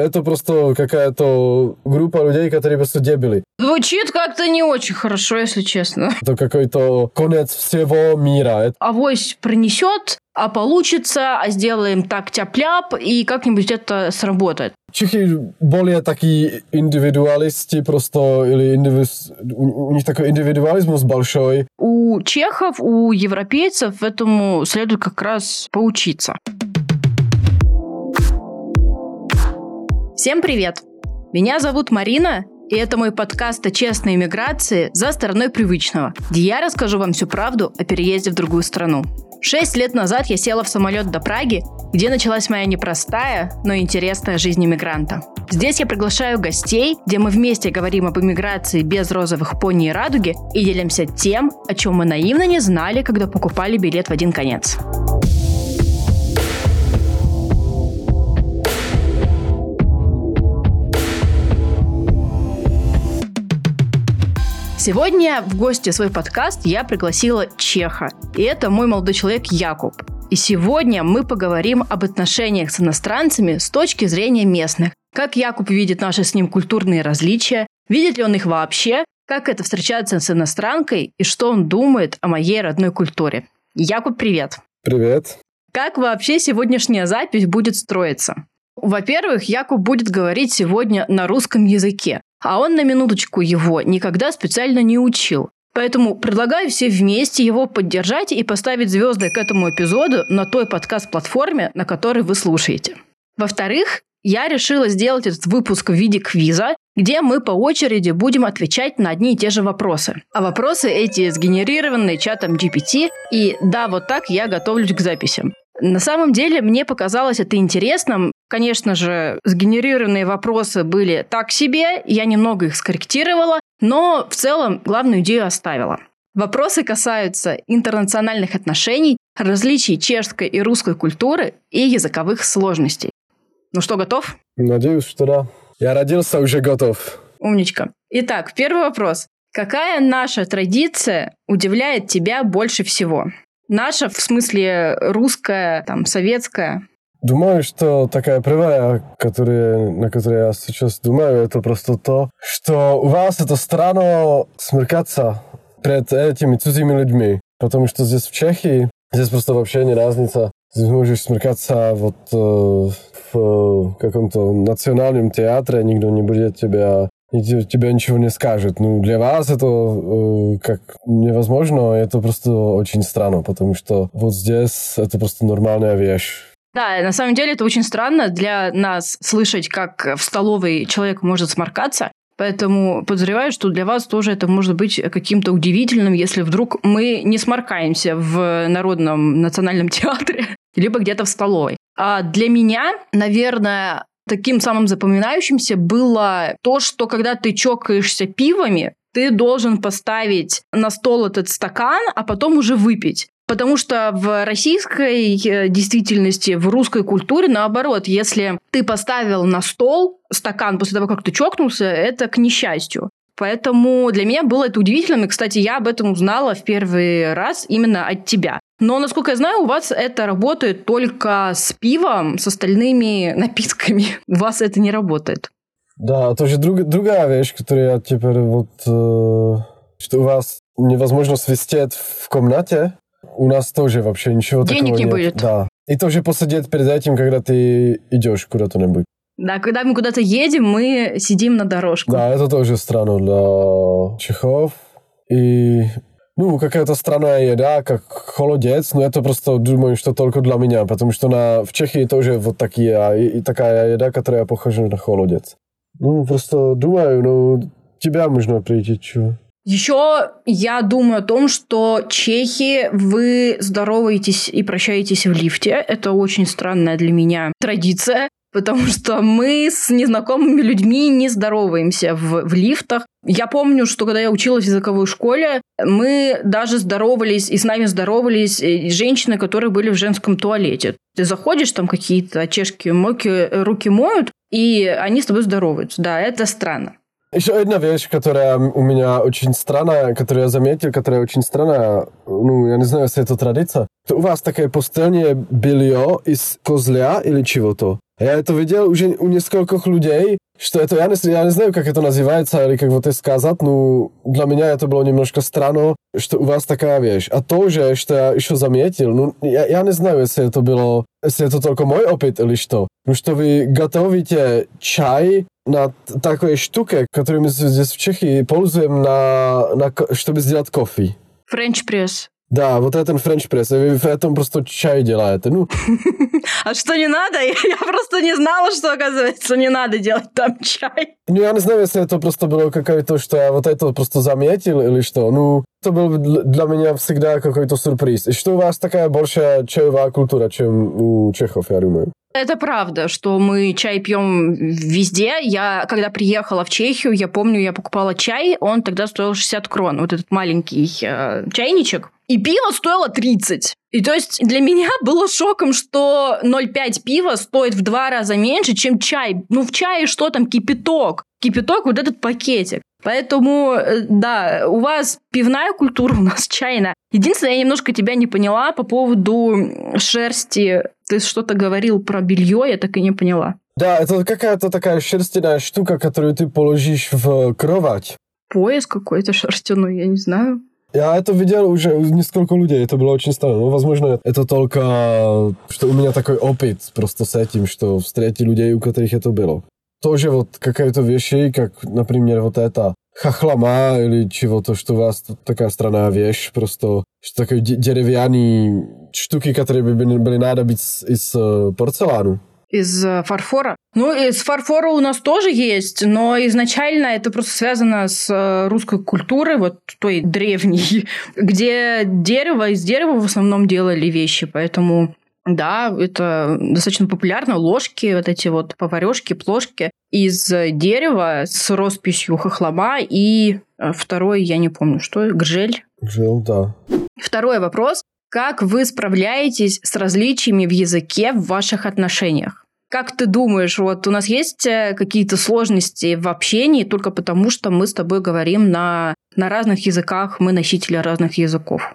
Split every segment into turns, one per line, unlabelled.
Это просто какая-то группа людей, которые просто дебили.
Звучит как-то не очень хорошо, если честно.
Это какой-то конец всего мира.
Авось принесет, а получится, а сделаем так тяп-ляп, и как-нибудь это сработает.
Чехи более такие индивидуалисты просто, или индивис... у них такой индивидуализм большой.
У чехов, у европейцев этому следует как раз поучиться. Всем привет! Меня зовут Марина, и это мой подкаст о честной иммиграции за стороной привычного, где я расскажу вам всю правду о переезде в другую страну. Шесть лет назад я села в самолет до Праги, где началась моя непростая, но интересная жизнь иммигранта. Здесь я приглашаю гостей, где мы вместе говорим об иммиграции без розовых пони и радуги и делимся тем, о чем мы наивно не знали, когда покупали билет в один конец. Сегодня в гости свой подкаст я пригласила Чеха. И это мой молодой человек Якуб. И сегодня мы поговорим об отношениях с иностранцами с точки зрения местных. Как Якуб видит наши с ним культурные различия, видит ли он их вообще, как это встречаться с иностранкой и что он думает о моей родной культуре. Якуб, привет.
Привет.
Как вообще сегодняшняя запись будет строиться? Во-первых, Якуб будет говорить сегодня на русском языке, а он на минуточку его никогда специально не учил. Поэтому предлагаю все вместе его поддержать и поставить звезды к этому эпизоду на той подкаст-платформе, на которой вы слушаете. Во-вторых, я решила сделать этот выпуск в виде квиза, где мы по очереди будем отвечать на одни и те же вопросы. А вопросы эти сгенерированы чатом GPT, и да, вот так я готовлюсь к записям. На самом деле, мне показалось это интересным. Конечно же, сгенерированные вопросы были так себе, я немного их скорректировала, но в целом главную идею оставила. Вопросы касаются интернациональных отношений, различий чешской и русской культуры и языковых сложностей. Ну что, готов?
Надеюсь, что да. Я родился уже готов.
Умничка. Итак, первый вопрос. Какая наша традиция удивляет тебя больше всего? Наша, в смысле русская, там, советская?
Думаю, что такая первая, которая, на которую я сейчас думаю, это просто то, что у вас это странно смеркаться перед этими чужими людьми. Потому что здесь в Чехии, здесь просто вообще не разница. Здесь можешь смеркаться вот э, в каком-то национальном театре, никто не будет тебя и тебе ничего не скажет. Ну, для вас это э, как невозможно, это просто очень странно, потому что вот здесь это просто нормальная вещь.
Да, на самом деле это очень странно для нас слышать, как в столовой человек может сморкаться. Поэтому подозреваю, что для вас тоже это может быть каким-то удивительным, если вдруг мы не сморкаемся в Народном национальном театре, либо где-то в столовой. А для меня, наверное, таким самым запоминающимся было то, что когда ты чокаешься пивами, ты должен поставить на стол этот стакан, а потом уже выпить. Потому что в российской э, действительности, в русской культуре, наоборот, если ты поставил на стол стакан после того, как ты чокнулся, это к несчастью. Поэтому для меня было это удивительным. И, кстати, я об этом узнала в первый раз именно от тебя. Но, насколько я знаю, у вас это работает только с пивом, с остальными напитками. У вас это не работает.
Да, тоже друг, другая вещь, которую я теперь вот... Э, что у вас невозможно свистеть в комнате. У нас тоже вообще ничего
Денег
такого
не
нет.
будет.
Да. И тоже посидеть перед этим, когда ты идешь куда-то-нибудь.
Да, когда мы куда-то едем, мы сидим на дорожку.
Да, это тоже странно для чехов. И ну, какая-то странная еда, как холодец, но это просто, думаю, что только для меня, потому что на, в Чехии тоже вот такие, а и, и такая еда, которая похожа на холодец. Ну, просто думаю, ну, тебя можно прийти, чего.
Еще я думаю о том, что чехи, вы здороваетесь и прощаетесь в лифте. Это очень странная для меня традиция. Потому что мы с незнакомыми людьми не здороваемся в, в лифтах. Я помню, что когда я училась в языковой школе, мы даже здоровались, и с нами здоровались э, женщины, которые были в женском туалете. Ты заходишь, там какие-то чешки моки, э, руки моют, и они с тобой здороваются. Да, это странно.
Еще одна вещь, которая у меня очень странная, которую я заметил, которая очень странная, ну, я не знаю, если это традиция. У вас такое постельное белье из козля или чего-то? Я это видел уже у нескольких людей, что это, я не, я не знаю, как это называется, или как вот это сказать, но для меня это было немножко странно, что у вас такая вещь. А то же, что я еще заметил, ну, я, я не знаю, если это было, если это только мой опыт или что, ну, что вы готовите чай на такой штуке, которую мы здесь в Чехии пользуем, на, на, чтобы сделать кофе.
Френч пресс.
Да, вот этот френч пресс, в этом просто чай делаете, ну.
А что не надо? Я просто не знала, что, оказывается, не надо делать там чай.
Ну, я не знаю, если это просто было какое-то, что я вот это просто заметил или что. Ну, это был для меня всегда какой-то сюрприз. И что у вас такая большая чаевая культура, чем у чехов, я думаю.
Это правда, что мы чай пьем везде. Я, когда приехала в Чехию, я помню, я покупала чай, он тогда стоил 60 крон, вот этот маленький э, чайничек. И пиво стоило 30. И то есть для меня было шоком, что 0,5 пива стоит в два раза меньше, чем чай. Ну, в чае что там, кипяток. Кипяток, вот этот пакетик. Поэтому, э, да, у вас пивная культура, у нас чайная. Единственное, я немножко тебя не поняла по поводу шерсти. Ты что-то говорил про белье, я так и не поняла.
Да, это какая-то такая шерстяная штука, которую ты положишь в кровать.
Пояс какой-то шерстяной, я не знаю.
Я это видел уже у несколько людей, это было очень странно. Ну, возможно, это только, что у меня такой опыт просто с этим, что встретил людей, у которых это было. Тоже вот какая-то вещи, как, например, вот это хохлома или чего-то, что у вас такая странная вещь, просто что такое деревянные штуки, которые бы были надо быть из, из э, порцеляну
из э, фарфора. Ну, из фарфора у нас тоже есть, но изначально это просто связано с э, русской культурой, вот той древней, где дерево, из дерева в основном делали вещи, поэтому да, это достаточно популярно. Ложки, вот эти вот поварешки, плошки из дерева с росписью хохлома и э, второй, я не помню, что, гжель.
Гжель, да.
Второй вопрос. Как вы справляетесь с различиями в языке в ваших отношениях? Как ты думаешь, вот у нас есть э, какие-то сложности в общении только потому, что мы с тобой говорим на, на разных языках, мы носители разных языков?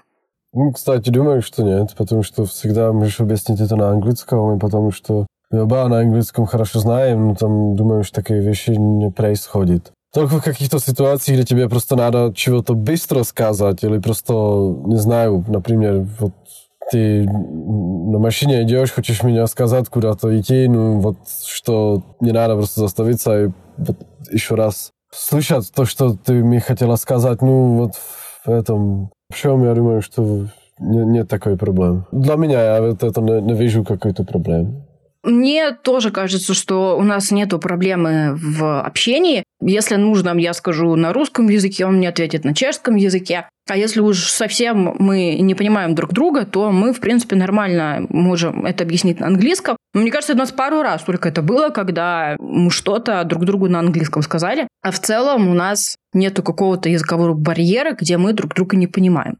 Ну, кстати, думаю, что нет, потому что всегда можешь объяснить это на английском, и потому что мы оба на английском хорошо знаем, но там, думаю, что такие вещи не происходят. Только в каких-то ситуациях, где тебе просто надо чего-то быстро сказать, или просто, не знаю, например, вот ты на машине идешь, хочешь меня сказать куда-то идти, ну вот что не надо просто заставиться и вот еще раз слышать то, что ты мне хотела сказать, ну вот в этом чем я думаю, что не, нет такой проблемы. Для меня я вот это не, не вижу какой-то проблемы.
Мне тоже кажется, что у нас нет проблемы в общении. Если нужно, я скажу на русском языке, он мне ответит на чешском языке. А если уж совсем мы не понимаем друг друга, то мы, в принципе, нормально можем это объяснить на английском. Мне кажется, у нас пару раз только это было, когда мы что-то друг другу на английском сказали. А в целом у нас нету какого-то языкового барьера, где мы друг друга не понимаем.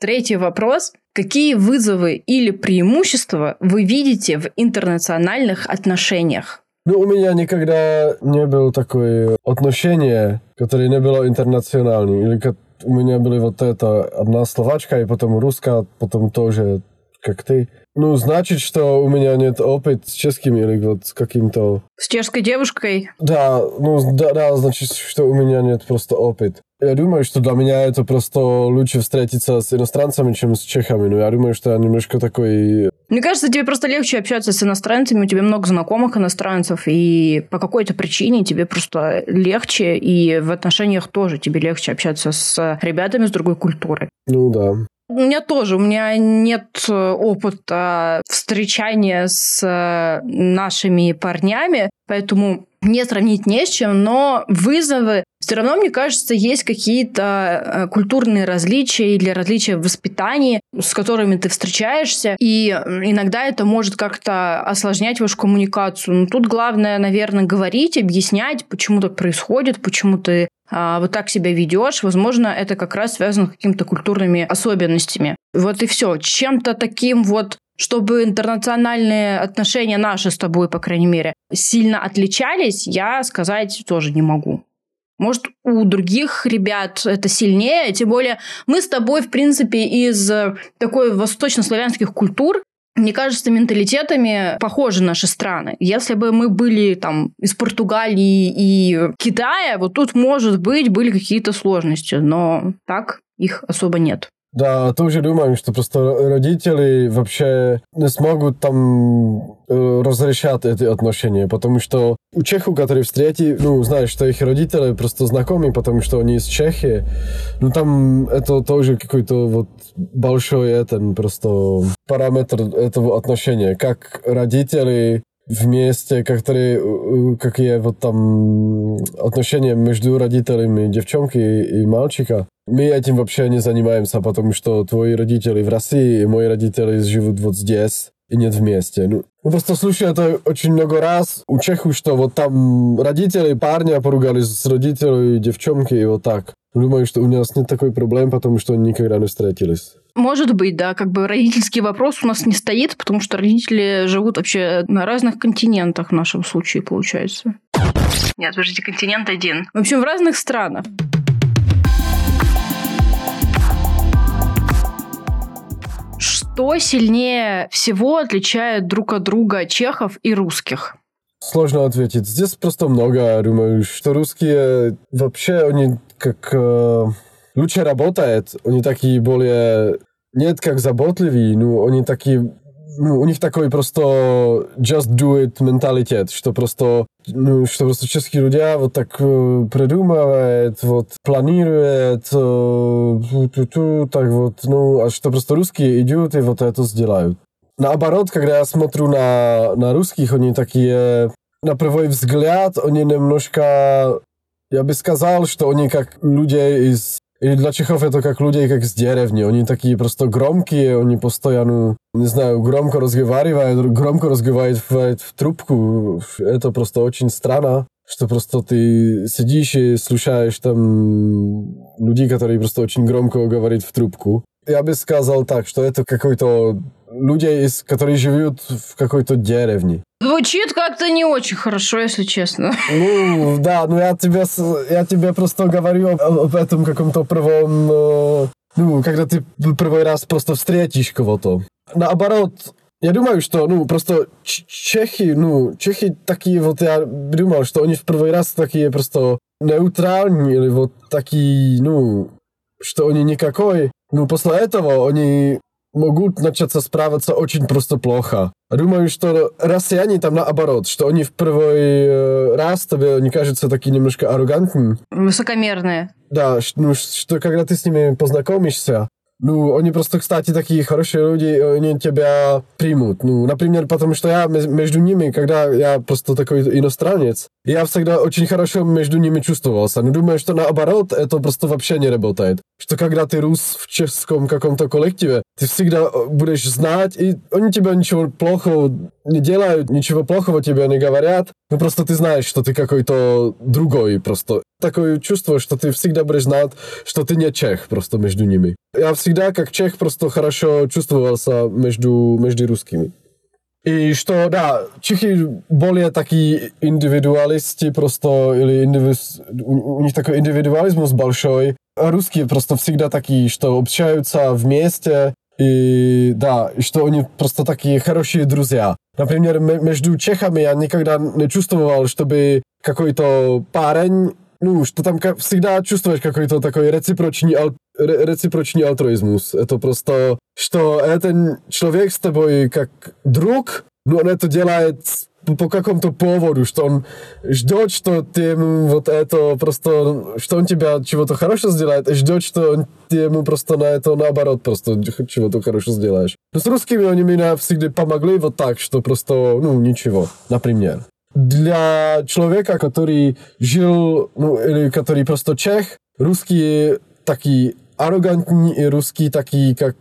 Третий вопрос. Какие вызовы или преимущества вы видите в интернациональных отношениях?
Ну, у меня никогда не было такое отношение, которое не было интернациональным. Или у меня были вот это одна словачка, и потом русская, потом тоже как ты. Ну, значит, что у меня нет опыта с чешским или вот с каким-то...
С чешской девушкой?
Да, ну, да, да, значит, что у меня нет просто опыт. Я думаю, что для меня это просто лучше встретиться с иностранцами, чем с чехами. Но я думаю, что я немножко такой...
Мне кажется, тебе просто легче общаться с иностранцами, у тебя много знакомых иностранцев, и по какой-то причине тебе просто легче, и в отношениях тоже тебе легче общаться с ребятами с другой культуры.
Ну да.
У меня тоже, у меня нет э, опыта встречания с э, нашими парнями, поэтому не сравнить не с чем, но вызовы все равно, мне кажется, есть какие-то э, культурные различия или различия в воспитании, с которыми ты встречаешься, и иногда это может как-то осложнять вашу коммуникацию. Но тут главное, наверное, говорить, объяснять, почему так происходит, почему ты а, вот так себя ведешь, возможно, это как раз связано с какими-то культурными особенностями. Вот и все. Чем-то таким вот чтобы интернациональные отношения наши с тобой, по крайней мере, сильно отличались, я сказать тоже не могу. Может, у других ребят это сильнее, тем более мы с тобой, в принципе, из такой восточнославянских культур, мне кажется, менталитетами похожи наши страны. Если бы мы были там из Португалии и Китая, вот тут, может быть, были какие-то сложности, но так их особо нет.
Да, тоже думаю, что просто родители вообще не смогут там э, разрешать эти отношения, потому что у чехов, которые встретили, ну, знаешь, что их родители просто знакомы, потому что они из Чехии, ну, там это тоже какой-то вот большой это просто параметр этого отношения, как родители вместе, которые, какие вот там отношения между родителями девчонки и мальчика. Мы этим вообще не занимаемся, потому что твои родители в России и мои родители живут вот здесь и нет вместе. Ну, ну просто слушаю это очень много раз у Чеху, что вот там родители парня поругались с родителями девчонки и вот так. Думаю, что у нас нет такой проблем, потому что они никогда не встретились.
Может быть, да, как бы родительский вопрос у нас не стоит, потому что родители живут вообще на разных континентах в нашем случае, получается. Нет, подождите, континент один. В общем, в разных странах. Что сильнее всего отличает друг от друга чехов и русских?
Сложно ответить. Здесь просто много, думаю, что русские вообще, они как э, лучше работают, они такие более, нет как заботливые, ну, они такие, ну, у них такой просто just do it менталитет, что просто, ну, что просто чешские люди вот так э, придумывают, вот, планируют, э, так вот, ну, а что просто русские идут и вот это сделают. Наоборот, когда я смотрю на, на русских, они такие, на первый взгляд, они немножко я бы сказал, что они как люди из... И для чехов это как люди как с деревни. Они такие просто громкие, они постоянно, не знаю, громко разговаривают, громко разговаривают в трубку. Это просто очень странно, что просто ты сидишь и слушаешь там людей, которые просто очень громко говорят в трубку. Я бы сказал так, что это какой-то люди, которые живут в какой-то деревне.
Звучит как-то не очень хорошо, если честно.
Ну, да, ну я тебе, я тебе просто говорю об, об этом каком-то первом... Э, ну, когда ты первый раз просто встретишь кого-то. Наоборот, я думаю, что, ну, просто чехи, ну, чехи такие вот, я думал, что они в первый раз такие просто нейтральные, или вот такие, ну, что они никакой. Ну, после этого они могут начаться справиться очень просто плохо. Думаю, что россияне там наоборот, что они в первый э, раз тебе не кажутся такие немножко аррогантные.
Высокомерные.
Да, ну, что когда ты с ними познакомишься, ну, они просто, кстати, такие хорошие люди, они тебя примут. Ну, например, потому что я между ними, когда я просто такой иностранец, я всегда очень хорошо между ними чувствовался. Но думаю, что наоборот, это просто вообще не работает. Что когда ты рус в чешском каком-то коллективе, ты всегда э, будешь знать, и они тебя ничего плохого не делают, ничего плохого тебе не говорят. Ну, просто ты знаешь, что ты какой-то другой просто. Такое чувство, что ты всегда будешь знать, что ты не чех просто между ними. Я всегда, как чех, просто хорошо чувствовался между, между русскими. И что, да, Čechy более такие индивидуалисты просто, или индивис, у, у них такой индивидуализм большой. А русские просто всегда такие, что общаются вместе, и да, и что они просто такие хорошие друзья. Например, между чехами я никогда не чувствовал, чтобы какой-то парень ну, что там всегда чувствуешь какой-то такой реципрочный, ал, реципрочный альтруизmus. Это просто, что этот человек с тобой как друг, но он это делает по какому-то поводу, что он ждет, что ты ему вот это просто, что он тебя чего-то хорошего сделает, и ждет, что он, ему просто на это наоборот просто чего-то хорошего сделаешь. Но с русскими они меня всегда помогли вот так, что просто, ну, ничего, например для человека, который жил, ну, или который просто чех, русские такие аррогантные и русские такие, как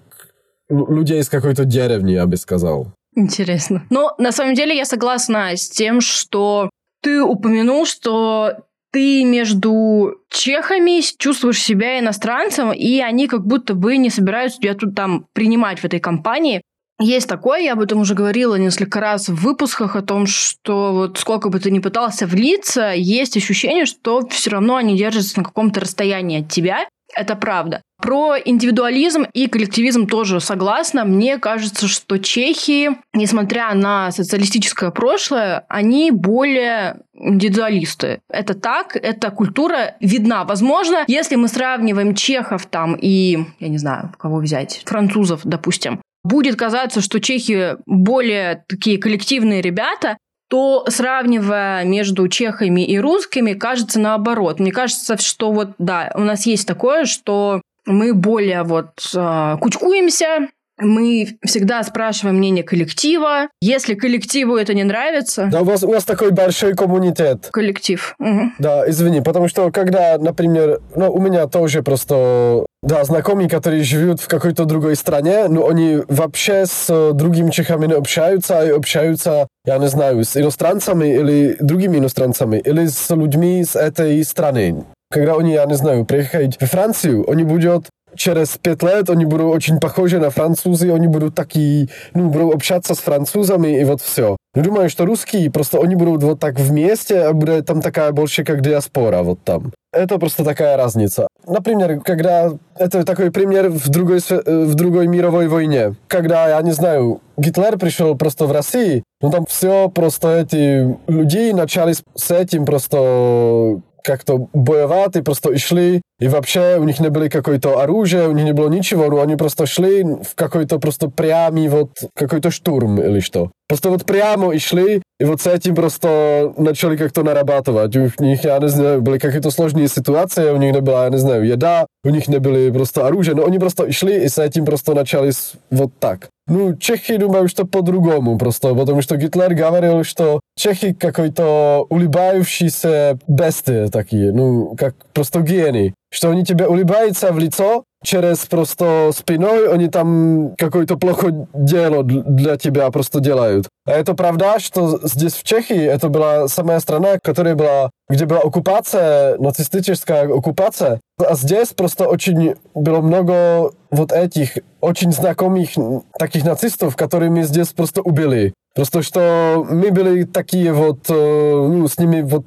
люди из какой-то деревни, я бы сказал.
Интересно. Но на самом деле я согласна с тем, что ты упомянул, что ты между чехами чувствуешь себя иностранцем, и они как будто бы не собираются тебя тут там принимать в этой компании. Есть такое, я об этом уже говорила несколько раз в выпусках о том, что вот сколько бы ты ни пытался влиться, есть ощущение, что все равно они держатся на каком-то расстоянии от тебя. Это правда. Про индивидуализм и коллективизм тоже согласна. Мне кажется, что чехи, несмотря на социалистическое прошлое, они более индивидуалисты. Это так, эта культура видна. Возможно, если мы сравниваем чехов там и, я не знаю, кого взять, французов, допустим, будет казаться, что чехи более такие коллективные ребята, то сравнивая между чехами и русскими, кажется наоборот. Мне кажется, что вот, да, у нас есть такое, что мы более вот э, кучкуемся, мы всегда спрашиваем мнение коллектива. Если коллективу это не нравится...
Да, у вас, у вас такой большой коммунитет.
Коллектив. Угу.
Да, извини, потому что когда, например, ну, у меня тоже просто, да, знакомые, которые живут в какой-то другой стране, но они вообще с другими чехами не общаются, а общаются, я не знаю, с иностранцами или другими иностранцами, или с людьми с этой страны когда они, я не знаю, приехают в Францию, они будут через пять лет они будут очень похожи на французы, они будут такие, ну, будут общаться с французами и вот все. Думаю, что русские просто, они будут вот так вместе, а будет там такая больше как диаспора вот там. Это просто такая разница. Например, когда... Это такой пример в другой, в другой мировой войне. Когда, я не знаю, Гитлер пришел просто в Россию, ну там все просто эти люди начали с этим просто как-то боеваты, просто шли, и вообще у них не было какое-то оружие, у них не было ничего, но они просто шли в какой-то просто прямый вот какой-то штурм или что. Просто вот прямо и шли, и вот с этим просто начали как-то нарабатывать. У них, я не знаю, были какие-то сложные ситуации, у них не была, я не знаю, еда, у них не были просто оружие, но они просто шли и с этим просто начали вот так. Ну, Чехи думаю, что по-другому просто, потому что Гитлер говорил, что Чехи какой-то улыбающиеся бесты такие, ну, как просто гений что они тебе улыбаются в лицо, через просто спиной они там какое-то плохое дело для тебя просто делают. А это правда, что здесь в Чехии это была самая страна, которая была, где была оккупация, нацистическая оккупация. А здесь просто очень было много вот этих очень знакомых таких нацистов, которые мы здесь просто убили. Просто что мы были такие вот, ну, с ними вот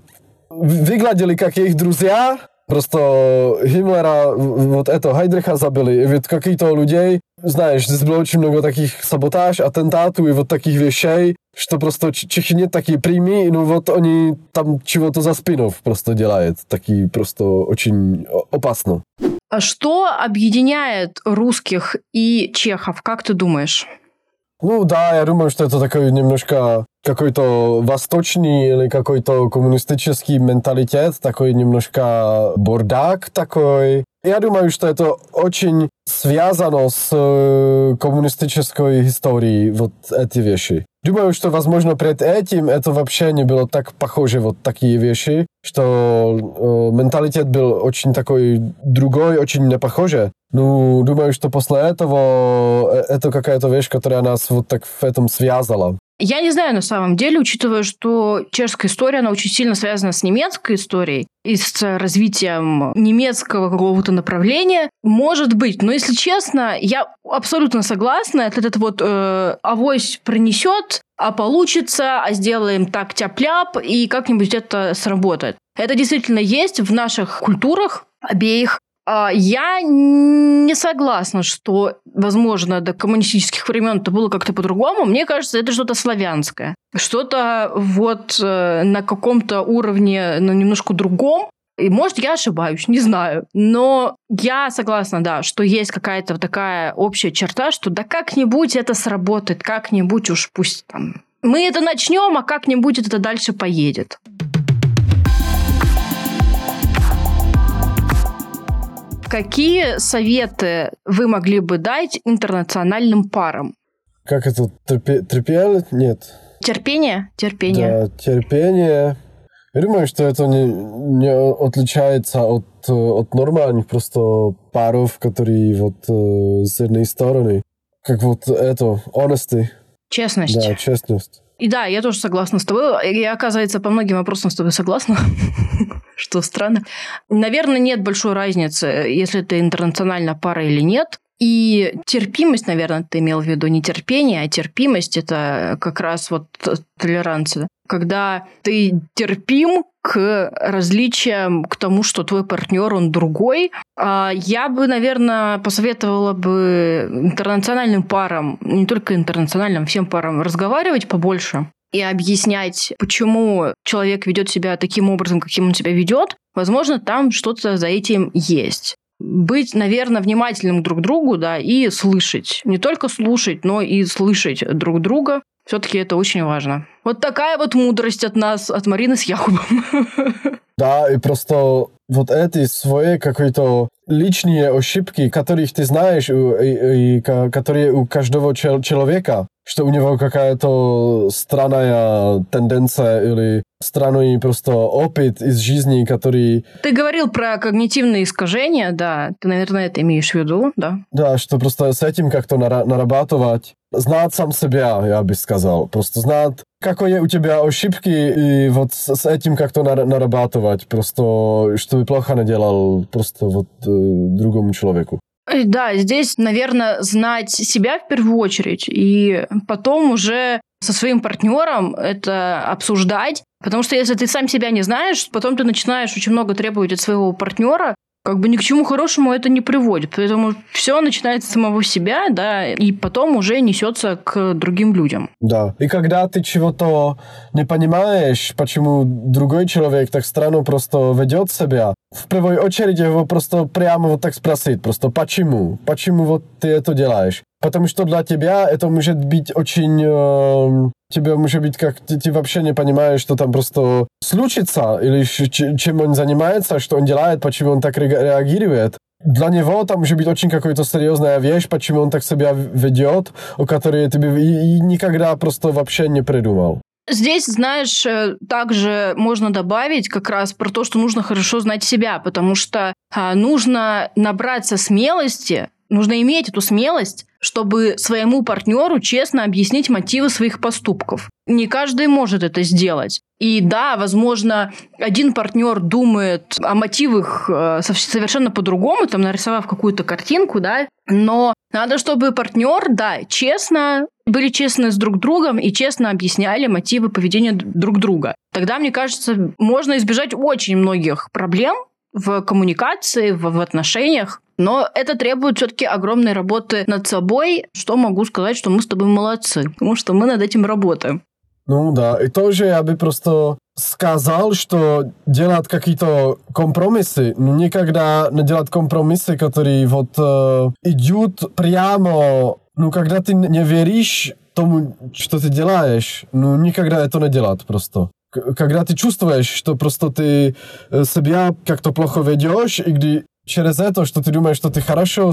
выглядели как их друзья, Просто Himmlera, вот этого Heidricha забили, и вот какие-то людей, знаешь, здесь было очень много таких саботаж, атентатов и вот таких вещей, что просто Чехи нет такие прямые, ну вот они там чего-то за спинов просто делают, такие просто очень опасно.
А что объединяет русских и чехов, как ты думаешь?
Ну да, я думаю, что это такой немножко какой-то восточный или какой-то коммунистический менталитет, такой немножко бордак такой. Я думаю, что это очень связано с э, коммунистической историей, вот эти вещи. Думаю, что, возможно, перед этим это вообще не было так похоже, вот такие вещи, что э, менталитет был очень такой другой, очень не похожий. Ну, думаю, что после этого э, это какая-то вещь, которая нас вот так в этом связала.
Я не знаю на самом деле, учитывая, что чешская история, она очень сильно связана с немецкой историей и с развитием немецкого какого-то направления. Может быть, но если честно, я абсолютно согласна. Этот вот э, авось пронесет, а получится, а сделаем так тяп-ляп, и как-нибудь это сработает. Это действительно есть в наших культурах обеих. А, я не согласна, что, возможно, до коммунистических времен это было как-то по-другому. Мне кажется, это что-то славянское. Что-то вот э, на каком-то уровне, на немножко другом. И, может, я ошибаюсь, не знаю. Но я согласна, да, что есть какая-то такая общая черта, что да как-нибудь это сработает, как-нибудь уж пусть там... Мы это начнем, а как-нибудь это дальше поедет. Какие советы вы могли бы дать интернациональным парам?
Как это? Терпи... Нет.
Терпение? Терпение.
Да, терпение. Я думаю, что это не, не отличается от, от нормальных просто паров, которые вот э, с одной стороны. Как вот это, honesty.
Честность.
Да, честность.
И да, я тоже согласна с тобой. Я, оказывается, по многим вопросам с тобой согласна, что странно. Наверное, нет большой разницы, если это интернациональная пара или нет. И терпимость, наверное, ты имел в виду не терпение, а терпимость – это как раз вот толеранция. Когда ты терпим к различиям, к тому, что твой партнер, он другой. А я бы, наверное, посоветовала бы интернациональным парам, не только интернациональным, всем парам разговаривать побольше и объяснять, почему человек ведет себя таким образом, каким он себя ведет, возможно, там что-то за этим есть быть, наверное, внимательным друг к другу, да, и слышать. Не только слушать, но и слышать друг друга. Все-таки это очень важно. Вот такая вот мудрость от нас, от Марины с Якубом.
Да, и просто вот эти свои какие-то личные ошибки, которых ты знаешь, и, и, которые у каждого человека, что у него какая-то странная тенденция или странный просто опыт из жизни, который...
Ты говорил про когнитивные искажения, да, ты, наверное, это имеешь в виду, да?
Да, что просто с этим как-то нарабатывать, знать сам себя, я бы сказал, просто знать, какие у тебя ошибки, и вот с этим как-то нарабатывать, просто чтобы плохо наделал просто вот э, другому человеку.
Э, да, здесь, наверное, знать себя в первую очередь, и потом уже со своим партнером это обсуждать. Потому что если ты сам себя не знаешь, потом ты начинаешь очень много требовать от своего партнера, как бы ни к чему хорошему это не приводит. Поэтому все начинается с самого себя, да, и потом уже несется к другим людям.
Да. И когда ты чего-то не понимаешь, почему другой человек так странно просто ведет себя, в первую очередь его просто прямо вот так спросить, просто почему? Почему вот ты это делаешь? Потому что для тебя это может быть очень... Э, тебе может быть как... Ты, ты вообще не понимаешь, что там просто случится, или чем он занимается, что он делает, почему он так реагирует. Для него там может быть очень какая-то серьезная вещь, почему он так себя ведет, о которой ты бы и, и никогда просто вообще не придумал.
Здесь, знаешь, э, также можно добавить как раз про то, что нужно хорошо знать себя, потому что а, нужно набраться смелости Нужно иметь эту смелость, чтобы своему партнеру честно объяснить мотивы своих поступков. Не каждый может это сделать. И да, возможно, один партнер думает о мотивах э, совершенно по-другому, там нарисовав какую-то картинку, да, но надо, чтобы партнер, да, честно были честны с друг другом и честно объясняли мотивы поведения друг друга. Тогда, мне кажется, можно избежать очень многих проблем в коммуникации, в, в отношениях, но это требует все-таки огромной работы над собой. Что могу сказать, что мы с тобой молодцы, потому что мы над этим работаем.
Ну да, и тоже я бы просто сказал, что делать какие-то компромиссы, ну никогда не делать компромиссы, которые вот э, идут прямо, ну когда ты не веришь тому, что ты делаешь, ну никогда это не делать просто когда ты чувствуешь, что просто ты э, себя как-то плохо ведешь, и где через это, что ты думаешь, что ты хорошо,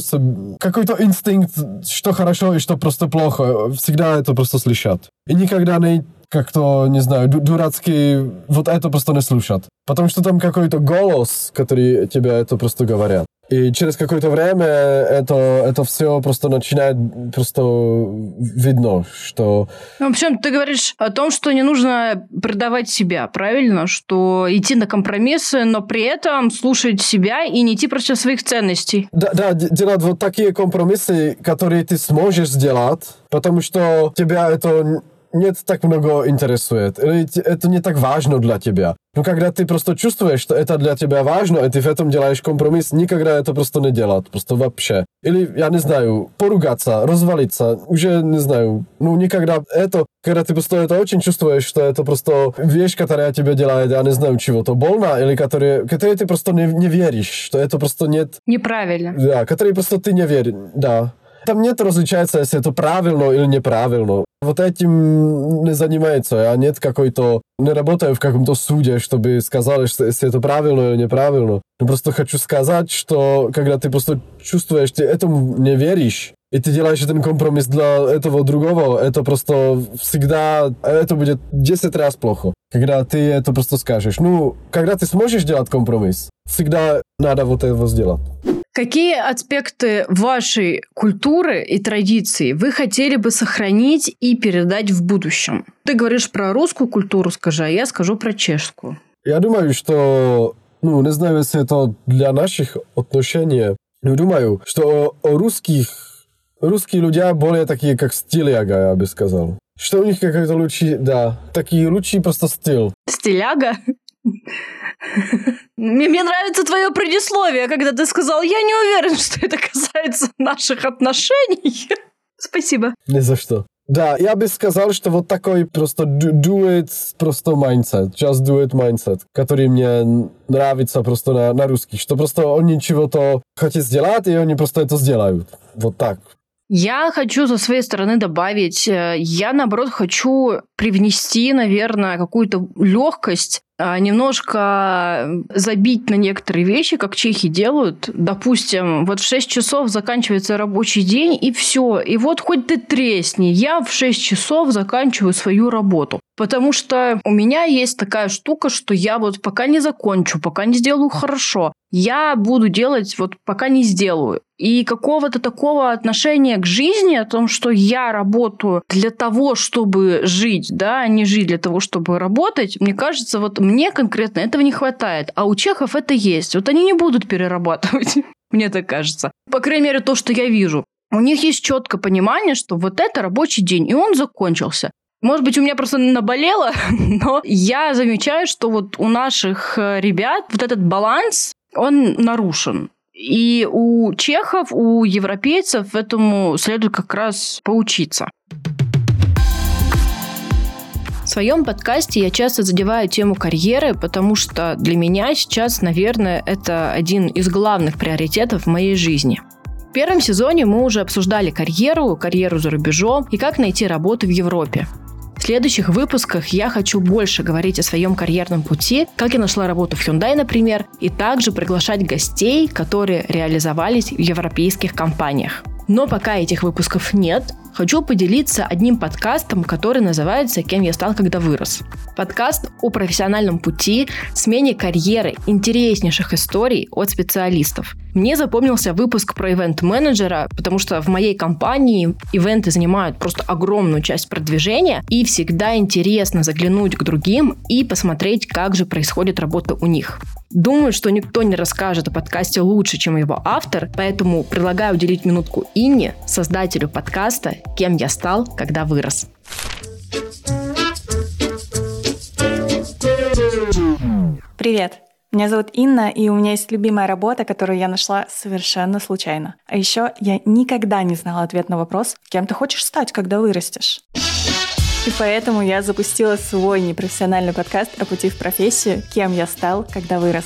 какой-то инстинкт, что хорошо и что просто плохо, всегда это просто слышат. И никогда не как-то, не знаю, дурацкий, вот это просто не слушат. Потому что там какой-то голос, который тебе это просто говорят. И через какое-то время это, это все просто начинает просто видно, что...
Ну, в общем, ты говоришь о том, что не нужно предавать себя, правильно? Что идти на компромиссы, но при этом слушать себя и не идти против своих ценностей.
Да, да, делать вот такие компромиссы, которые ты сможешь сделать, потому что тебя это нет так много интересует, это не так важно для тебя. Но когда ты просто чувствуешь, что это для тебя важно, и ты в этом делаешь компромисс, никогда это просто не делать, просто вообще. Или, я не знаю, поругаться, развалиться, уже не знаю, ну никогда это, когда ты просто это очень чувствуешь, что это просто вещь, которая тебе делает, я не знаю, чего-то больно, или которые, которые ты просто не, не веришь, что это просто нет...
Неправильно.
Да, которые просто ты не веришь, да. Там нет различается, если это правильно или неправильно. Вот этим не занимается, а нет какой-то... Не работаю в каком-то суде, чтобы сказали, что если это правильно или неправильно. Но просто хочу сказать, что когда ты просто чувствуешь, ты этому не веришь, и ты делаешь один компромисс для этого другого, это просто всегда, это будет 10 раз плохо. Когда ты это просто скажешь. Ну, когда ты сможешь делать компромисс, всегда надо вот это сделать.
Какие аспекты вашей культуры и традиций вы хотели бы сохранить и передать в будущем? Ты говоришь про русскую культуру, скажи, а я скажу про чешскую.
Я думаю, что, ну, не знаю, если это для наших отношений, Ну, думаю, что у русских, русские люди более такие, как стиляга, я бы сказал. Что у них какой-то лучший, да, такие лучший просто стиль.
Стиляга? Мне, нравится твое предисловие, когда ты сказал, я не уверен, что это касается наших отношений. Спасибо.
Ни за что. Да, я бы сказал, что вот такой просто do it, просто mindset, just do it mindset, который мне нравится просто на, на русский, что просто они чего-то хотят сделать, и они просто это сделают. Вот так.
Я хочу со своей стороны добавить, э, я наоборот хочу привнести, наверное, какую-то легкость а, немножко забить на некоторые вещи, как чехи делают. Допустим, вот в 6 часов заканчивается рабочий день, и все. И вот хоть ты тресни, я в 6 часов заканчиваю свою работу. Потому что у меня есть такая штука, что я вот пока не закончу, пока не сделаю хорошо, я буду делать вот пока не сделаю. И какого-то такого отношения к жизни, о том, что я работаю для того, чтобы жить, да, а не жить для того, чтобы работать, мне кажется, вот мне конкретно этого не хватает. А у чехов это есть. Вот они не будут перерабатывать, мне так кажется. По крайней мере, то, что я вижу. У них есть четкое понимание, что вот это рабочий день, и он закончился. Может быть, у меня просто наболело, но я замечаю, что вот у наших э, ребят вот этот баланс, он нарушен. И у чехов, у европейцев этому следует как раз поучиться. В своем подкасте я часто задеваю тему карьеры, потому что для меня сейчас, наверное, это один из главных приоритетов в моей жизни. В первом сезоне мы уже обсуждали карьеру, карьеру за рубежом и как найти работу в Европе. В следующих выпусках я хочу больше говорить о своем карьерном пути, как я нашла работу в Hyundai, например, и также приглашать гостей, которые реализовались в европейских компаниях. Но пока этих выпусков нет, хочу поделиться одним подкастом, который называется «Кем я стал, когда вырос». Подкаст о профессиональном пути, смене карьеры, интереснейших историй от специалистов. Мне запомнился выпуск про ивент-менеджера, потому что в моей компании ивенты занимают просто огромную часть продвижения, и всегда интересно заглянуть к другим и посмотреть, как же происходит работа у них. Думаю, что никто не расскажет о подкасте лучше, чем его автор, поэтому предлагаю уделить минутку Инне, создателю подкаста «Кем я стал, когда вырос».
Привет! Меня зовут Инна, и у меня есть любимая работа, которую я нашла совершенно случайно. А еще я никогда не знала ответ на вопрос, кем ты хочешь стать, когда вырастешь. И поэтому я запустила свой непрофессиональный подкаст о пути в профессию «Кем я стал, когда вырос».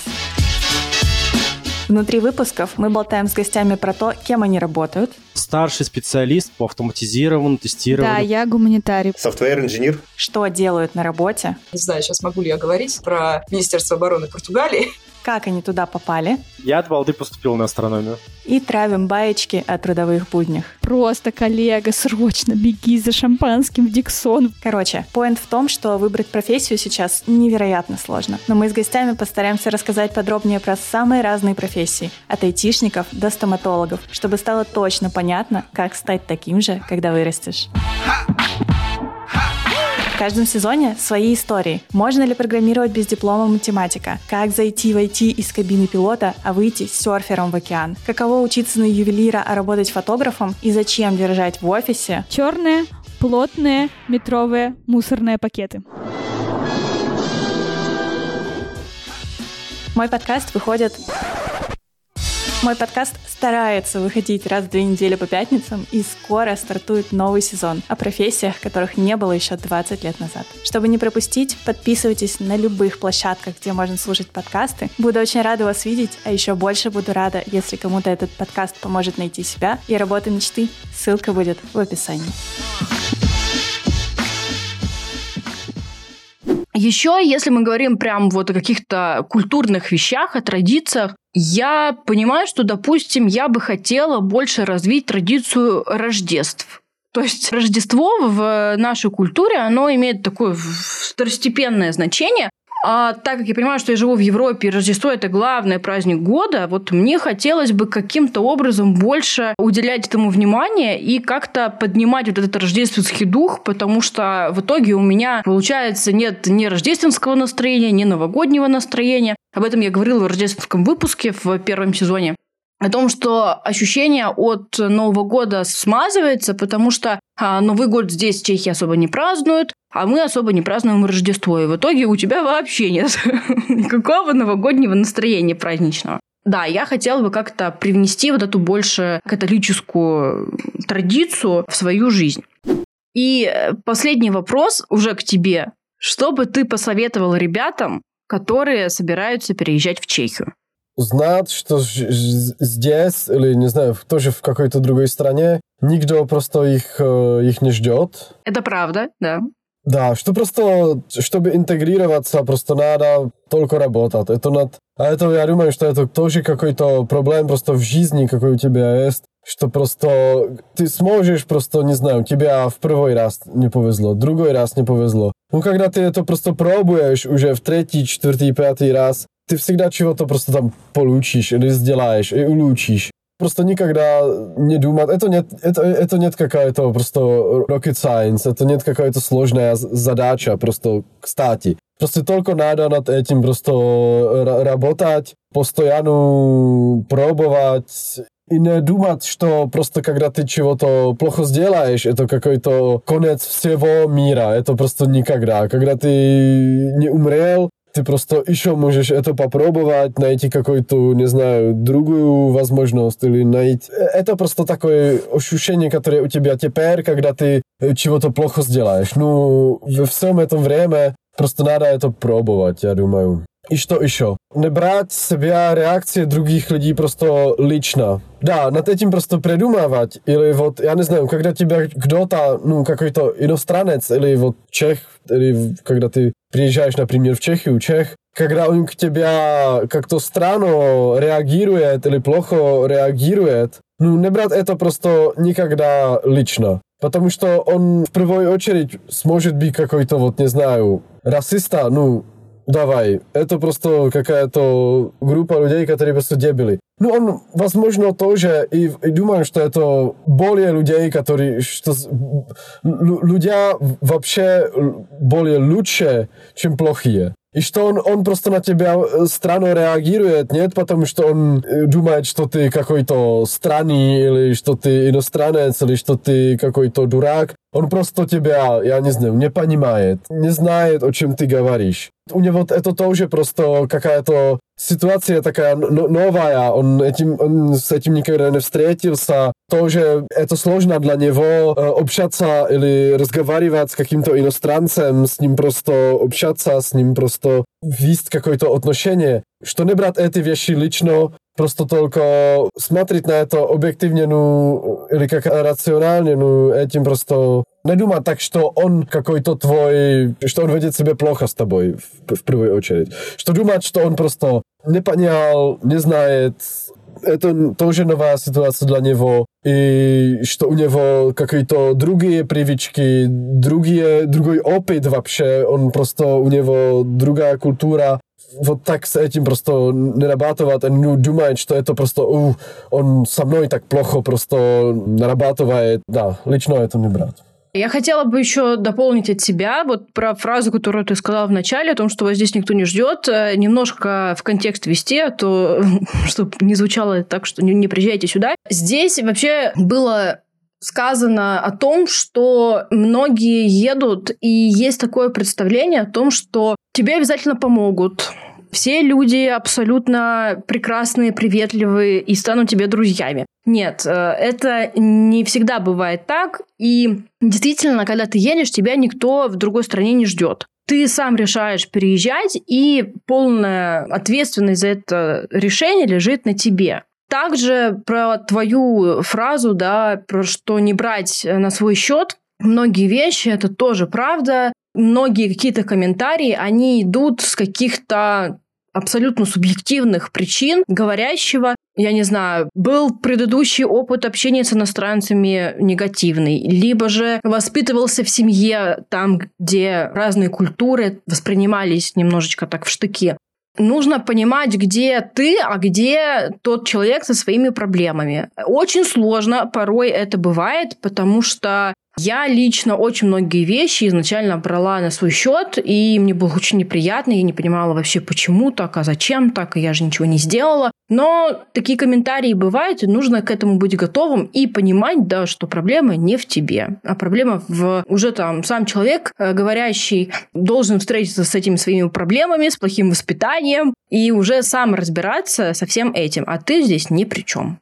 Внутри выпусков мы болтаем с гостями про то, кем они работают.
Старший специалист по автоматизированному тестированию.
Да, я гуманитарий.
Софтвер-инженер.
Что делают на работе.
Не знаю, сейчас могу ли я говорить про Министерство обороны Португалии
как они туда попали.
Я от балды поступил на астрономию.
И травим баечки о трудовых буднях.
Просто, коллега, срочно беги за шампанским в Диксон.
Короче, поинт в том, что выбрать профессию сейчас невероятно сложно. Но мы с гостями постараемся рассказать подробнее про самые разные профессии. От айтишников до стоматологов, чтобы стало точно понятно, как стать таким же, когда вырастешь. В каждом сезоне свои истории. Можно ли программировать без диплома математика? Как зайти в IT из кабины пилота, а выйти с серфером в океан? Каково учиться на ювелира, а работать фотографом? И зачем держать в офисе?
Черные, плотные, метровые мусорные пакеты.
Мой подкаст выходит мой подкаст старается выходить раз в две недели по пятницам, и скоро стартует новый сезон о профессиях, которых не было еще 20 лет назад. Чтобы не пропустить, подписывайтесь на любых площадках, где можно слушать подкасты. Буду очень рада вас видеть, а еще больше буду рада, если кому-то этот подкаст поможет найти себя и работу мечты. Ссылка будет в описании.
Еще, если мы говорим прям вот о каких-то культурных вещах, о традициях, я понимаю, что, допустим, я бы хотела больше развить традицию Рождеств. То есть Рождество в нашей культуре, оно имеет такое второстепенное значение. А так как я понимаю, что я живу в Европе, и Рождество это главный праздник года, вот мне хотелось бы каким-то образом больше уделять этому внимание и как-то поднимать вот этот рождественский дух, потому что в итоге у меня, получается, нет ни рождественского настроения, ни новогоднего настроения. Об этом я говорила в рождественском выпуске в первом сезоне. о том, что ощущение от Нового года смазывается, потому что а, Новый год здесь Чехии особо не празднуют, а мы особо не празднуем Рождество. И в итоге у тебя вообще нет никакого новогоднего настроения праздничного. Да, я хотела бы как-то привнести вот эту больше католическую традицию в свою жизнь. И э, последний вопрос уже к тебе. Что бы ты посоветовал ребятам, которые собираются переезжать в Чехию?
Знать, что здесь, или, не знаю, тоже в какой-то другой стране, никто просто их, э, их не ждет.
Это правда, да.
Да, что просто, чтобы интегрироваться, просто надо только работать. Это над... А это, я думаю, что это тоже какой-то проблем просто в жизни, какой у тебя есть, что просто ты сможешь просто, не знаю, тебя в первый раз не повезло, другой раз не повезло. Ну, когда ты это просто пробуешь уже в третий, четвертый, пятый раз, ты всегда чего-то просто там получишь или сделаешь и улучшишь просто никогда не думать. Это нет, это, это нет какая-то просто rocket science, это нет какая-то сложная задача, просто кстати. Просто только надо над этим просто работать, постоянно пробовать и не думать, что просто когда ты чего-то плохо сделаешь, это какой-то конец всего мира. Это просто никогда. Когда ты не умрел, ты просто еще можешь это попробовать, найти какую-то, не знаю, другую возможность или найти... Это просто такое ощущение, которое у тебя теперь, когда ты чего-то плохо сделаешь. Ну, во всем этом время просто надо это пробовать, я думаю. И что еще? Не брать себя реакции других людей просто лично. Да, над этим просто придумывать. Или вот, я не знаю, когда тебя кто-то, ну, какой-то иностранец, или вот чех, или когда ты приезжаешь, например, в Чехию, чех, когда он к тебя как-то странно реагирует или плохо реагирует, ну, не брать это просто никогда лично. Потому что он в первую очередь сможет быть какой-то, вот, не знаю, расиста, ну, давай, это просто какая-то группа людей, которые просто дебили. Ну, он, возможно, тоже, и, и думаю, что это более людей, которые, что люди вообще более лучше, чем плохие. И что он, он просто на тебя э, странно реагирует, нет, потому что он э, думает, что ты какой-то странный, или что ты иностранец, или что ты какой-то дурак. Он просто тебя, я не знаю, не понимает, не знает, о чем ты говоришь. У него это тоже просто какая-то ситуация такая новая, он, этим, он с этим никогда не встретился. Тоже это сложно для него э, общаться или разговаривать с каким-то иностранцем, с ним просто общаться, с ним просто вести какое-то отношение. Что не брать эти вещи лично, просто только смотреть на это объективно, ну, или как рационально, ну, этим просто не думать так, что он какой-то твой, что он ведет себя плохо с тобой в, в первую очередь. Что думать, что он просто не понял, не знает, это тоже новая ситуация для него, и что у него какие-то другие привычки, другие, другой опыт вообще, он просто, у него другая культура, вот так с этим просто нарабатывать, они ну, думают, что это просто, у, он со мной так плохо просто нарабатывает, да, лично это не брать.
Я хотела бы еще дополнить от себя вот про фразу, которую ты сказала в начале, о том, что вас здесь никто не ждет, э, немножко в контекст вести, а то, чтобы не звучало так, что не, не приезжайте сюда. Здесь вообще было сказано о том, что многие едут, и есть такое представление о том, что тебе обязательно помогут, все люди абсолютно прекрасные, приветливые и станут тебе друзьями. Нет, э, это не всегда бывает так. И действительно, когда ты едешь, тебя никто в другой стране не ждет. Ты сам решаешь переезжать, и полная ответственность за это решение лежит на тебе. Также про твою фразу, да, про что не брать на свой счет, многие вещи, это тоже правда. Многие какие-то комментарии, они идут с каких-то абсолютно субъективных причин говорящего, я не знаю, был предыдущий опыт общения с иностранцами негативный, либо же воспитывался в семье там, где разные культуры воспринимались немножечко так в штыки. Нужно понимать, где ты, а где тот человек со своими проблемами. Очень сложно порой это бывает, потому что Я лично очень многие вещи изначально брала на свой счет, и мне было очень неприятно, я не понимала вообще, почему так, а зачем так, я же ничего не сделала. Но такие комментарии бывают, и нужно к этому быть готовым и понимать, да, что проблема не в тебе, а проблема в уже там сам человек, э, говорящий, должен встретиться с этими своими проблемами, с плохим воспитанием, и уже сам разбираться со всем этим, а ты здесь ни при чем.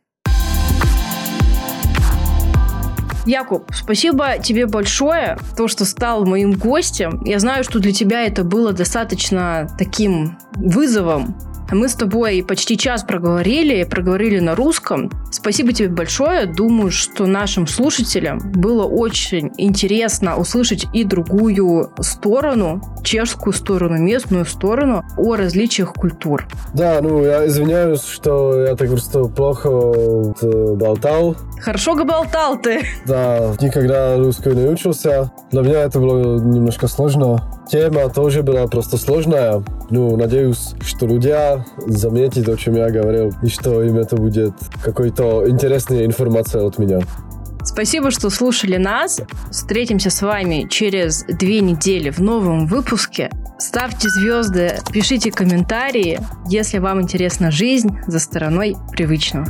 Якуб, спасибо тебе большое, то, что стал моим гостем. Я знаю, что для тебя это было достаточно таким вызовом, мы с тобой почти час проговорили, проговорили на русском. Спасибо тебе большое. Думаю, что нашим слушателям было очень интересно услышать и другую сторону, чешскую сторону, местную сторону о различиях культур.
Да, ну я извиняюсь, что я так просто плохо болтал.
Хорошо болтал ты.
Да, никогда русскую не учился. Для меня это было немножко сложно. Тема тоже была просто сложная. Ну, надеюсь, что люди заметят, о чем я говорил, и что им это будет какой-то интересная информация от меня.
Спасибо, что слушали нас. Встретимся с вами через две недели в новом выпуске. Ставьте звезды, пишите комментарии, если вам интересна жизнь за стороной привычного.